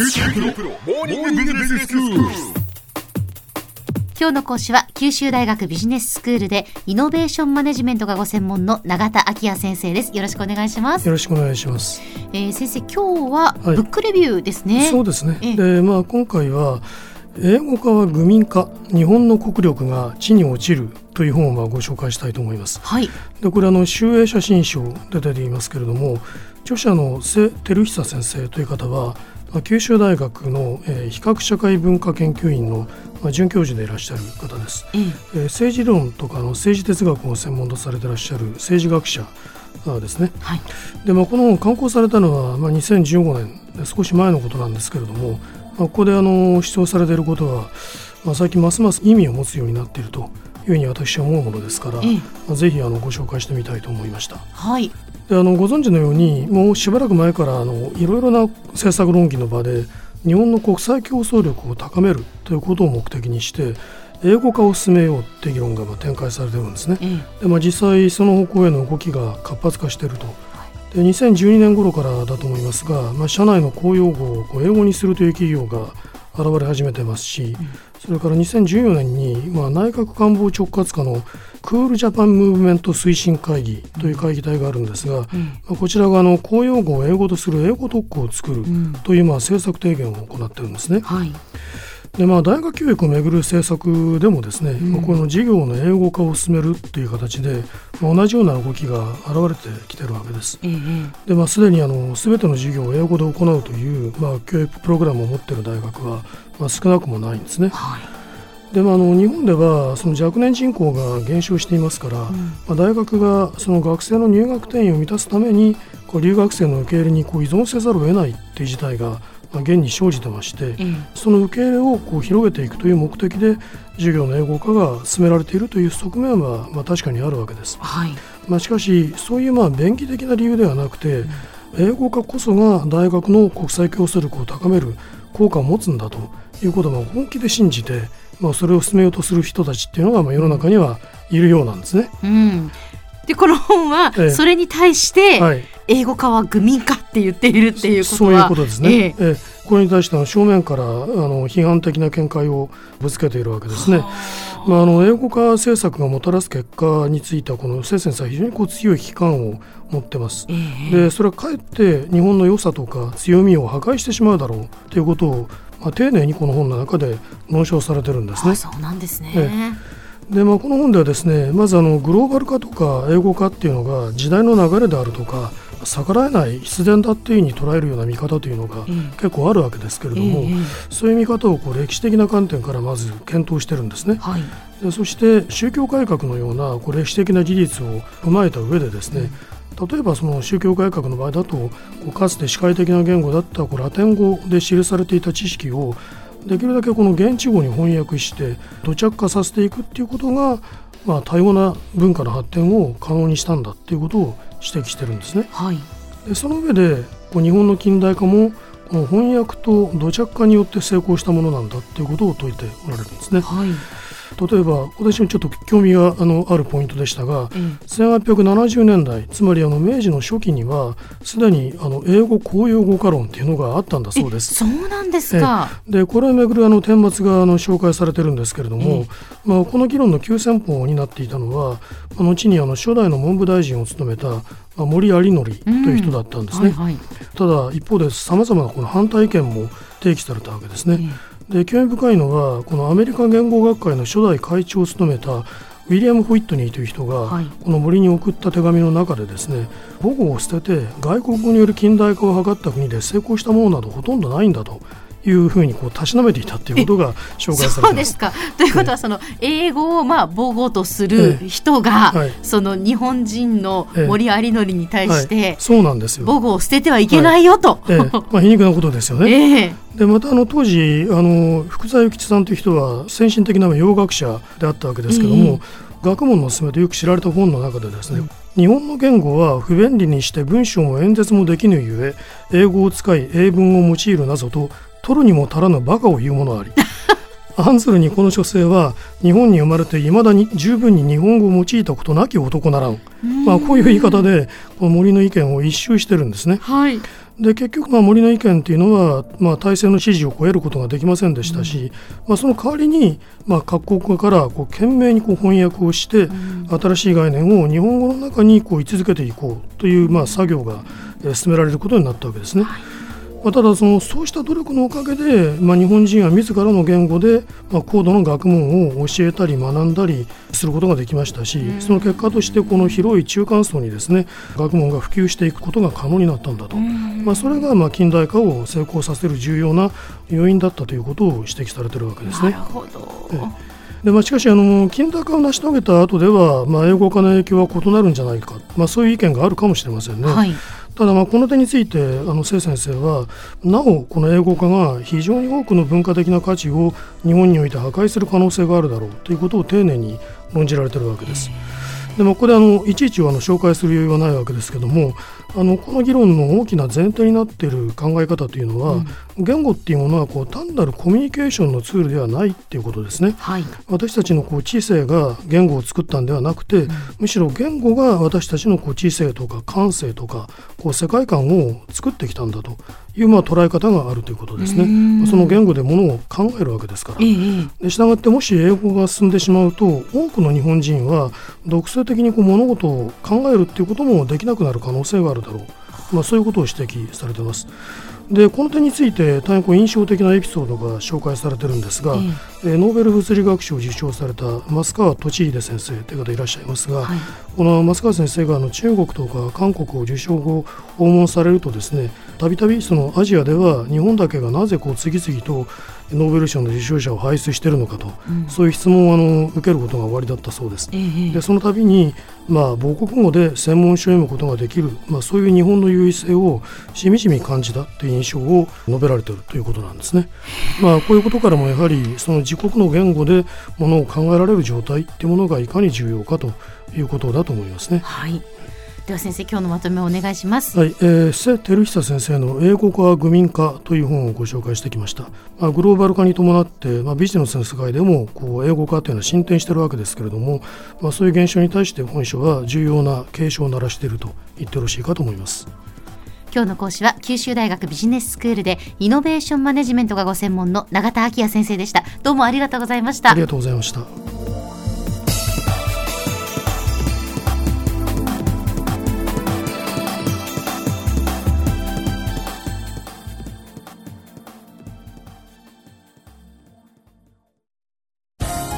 今日の講師は九州大学ビジネススクールでイノベーションマネジメントがご専門の永田昭也先生ですよろしくお願いしますよろしくお願いします。えー、先生今日ははいブックレビューですね、そうですね。ええで、まあ今回は英語化は愚民化、日本の国力が地に落ちるという本をまあご紹介したいと思います。はいで、これあの集英写真賞で出ていますけれども、著者の瀬照久先生という方は。まあ九州大学の、えー比較社会文化研究院の、まあ、准教授でいらっしゃる方です。えーえー政治論とかの政治哲学を専門とされていらっしゃる政治学者あですね。はいで、まあ、この本刊行されたのは、まあ、2015年で少し前のことなんですけれども、まあ、ここであの主張されていることは、まあ、最近ますます意味を持つようになっているというふうに私は思うものですから、えぜひあのご紹介してみたいと思いました。はいであのご存知のようにもうしばらく前からあのいろいろな政策論議の場で日本の国際競争力を高めるということを目的にして英語化を進めようっていう議論がまあ展開されてるんですね。えーでまあ、実際その方向への動きが活発化していると。で2012年頃からだと思いますが、まあ、社内の公用語を英語にするという企業が現れ始めてますし、それから2014年に、まあ、内閣官房直轄下のクールジャパンムーブメント推進会議という会議体があるんですが、うん。まあこちらがあの公用語を英語とする英語特区を作るうん。というまあ政策提言を行っているんですね。はいでまあ、大学教育をめぐる政策でもですね、んまあこの授業の英語化を進めるという形で、まあ、同じような動きが現れてきているわけです。えーで、まあ、すでにあの全ての授業を英語で行うという、まあ、教育プログラムを持っている大学は、まあ、少なくもないんですね。はいで、まあ、あの日本ではその若年人口が減少していますから、まあ、大学がその学生の入学定員を満たすためにこう留学生の受け入れにこう依存せざるを得ないという事態が、まあ、現に生じてまして、えーその受け入れをこう広げていくという目的で授業の英語化が進められているという側面はまあ確かにあるわけです。はい。まあ、しかしそういうまあ便宜的な理由ではなくて、英語化こそが大学の国際競争力を高める効果を持つんだということをまあ本気で信じて、まあ、それを進めようとする人たちっていうのがまあ世の中にはいるようなんですね。うん。でこの本はええ。それに対してはい、英語化は愚民化って言っているっていうことはそういうことですね。ええええこれに対しての正面からあの批判的な見解をぶつけているわけですね。まあ、あの英語化政策がもたらす結果についてはこのセ先生は非常にこう強い危機感を持ってます。えーでそれはかえって日本の良さとか強みを破壊してしまうだろうということを、まあ、丁寧にこの本の中で論証されてるんですねあ。そうなんですね、えでまあ、この本ではですねまずあのグローバル化とか英語化っていうのが時代の流れであるとか逆らえない必然だっていうふうに捉えるような見方というのがええ結構あるわけですけれども、ええそういう見方をこう歴史的な観点からまず検討してるんですね。はい。でそして宗教改革のようなこう歴史的な事実を踏まえた上でですね、例えばその宗教改革の場合だとこうかつて視界的な言語だったこうラテン語で記されていた知識をできるだけこの現地語に翻訳して土着化させていくっていうことが、まあ、多様な文化の発展を可能にしたんだっていうことを指摘してるんですね。はいでその上でこう日本の近代化もこの翻訳と土着化によって成功したものなんだっていうことを説いておられるんですね。はい例えば私もちょっと興味があのあるポイントでしたがええ1870年代つまりあの明治の初期にはすでにあの英語公用語化論っていうのがあったんだそうです。そうなんですか、でこれをめぐるあの顛末があの紹介されてるんですけれども、ええまあ、この議論の急先鋒になっていたのは、まあ、後にあの初代の文部大臣を務めた、まあ、森有則という人だったんですね。はいはい。ただ一方でさまざまなこの反対意見も提起されたわけですね。で興味深いのはこのアメリカ言語学会の初代会長を務めたウィリアム・ホイットニーという人が、はい。この森に送った手紙の中でですね母語を捨てて外国語による近代化を図った国で成功したものなどほとんどないんだというふうにこうたしなめていたっていうことが紹介されています。そうですか。ということは、その英語をまあ母語とする人が、ええはいその日本人の森有則に対しはいて、そうなんですよ。母語を捨ててはいけないよと。ええまあ、皮肉なことですよね。ええでまたあの当時あの福沢諭吉さんという人は先進的な洋学者であったわけですけども、学問の勧めでよく知られた本の中でですね、日本の言語は不便利にして文章も演説もできぬゆえ英語を使い英文を用いるなぞと取るにも足らぬバカを言うものあり案ずるにこの書生は日本に生まれていまだに十分に日本語を用いたことなき男ならん、まあ、こういう言い方でこの森の意見を一周してるんですね。はい。で結局まあ森の意見っていうのは、まあ、体制の支持を超えることができませんでしたし、うん、まあ、その代わりに、まあ、各国からこう懸命にこう翻訳をして、うん、新しい概念を日本語の中にこう位置づけていこうというまあ作業が進められることになったわけですね。はいまあ、ただそのそうした努力のおかげで、まあ、日本人は自らの言語で、まあ、高度の学問を教えたり学んだりすることができましたし、その結果としてこの広い中間層にですね学問が普及していくことが可能になったんだと、まあ、それがまあ近代化を成功させる重要な要因だったということを指摘されているわけですね。なるほど。でまあ、しかしあの近代化を成し遂げた後では、まあ、英語化の影響は異なるんじゃないか、まあ、そういう意見があるかもしれませんね。はいただまあこの点についてあの清先生はなおこの英語化が非常に多くの文化的な価値を日本において破壊する可能性があるだろうということを丁寧に論じられているわけです。でもここであのいちいちあの紹介する余裕はないわけですけどもあのこの議論の大きな前提になっている考え方というのは、うん、言語っていうものはこう単なるコミュニケーションのツールではないっていうことですね。はい、私たちのこう知性が言語を作ったんではなくて、うん、むしろ言語が私たちのこう知性とか感性とかこう世界観を作ってきたんだというまあ捉え方があるということですね。その言語でものを考えるわけですから。でしたがってもし英語が進んでしまうと多くの日本人は独創的にこう物事を考えるっていうこともできなくなる可能性があるるだろう、まあ、そういうことを指摘されています。でこの点について大変こう印象的なエピソードが紹介されてるんですが、えー、ノーベル物理学賞を受賞された増川俊秀先生という方いらっしゃいますが、はい、この増川先生があの中国とか韓国を受賞後訪問されるとですねたびたびそのアジアでは日本だけがなぜこう次々とノーベル賞の受賞者を輩出しているのかと、うん、そういう質問をあの受けることが終わりだったそうです。えー、でその度に、まあ、母国語で専門書を読むことができる、まあ、そういう日本の優位性をしみじみ感じたという印象を述べられているということなんですね。まあ、こういうことからもやはりその自国の言語でものを考えられる状態というものがいかに重要かということだと思いますね。はいでは先生今日のまとめをお願いします。はい、えー、瀬照久先生の英語化愚民化という本をご紹介してきました、まあ、グローバル化に伴って、まあ、ビジネスの世界でもこう英語化というのは進展しているわけですけれども、まあ、そういう現象に対して本書は重要な警鐘を鳴らしていると言ってよろしいかと思います。今日の講師は九州大学ビジネススクールでイノベーションマネジメントがご専門の永田昭也先生でした。どうもありがとうございました。ありがとうございました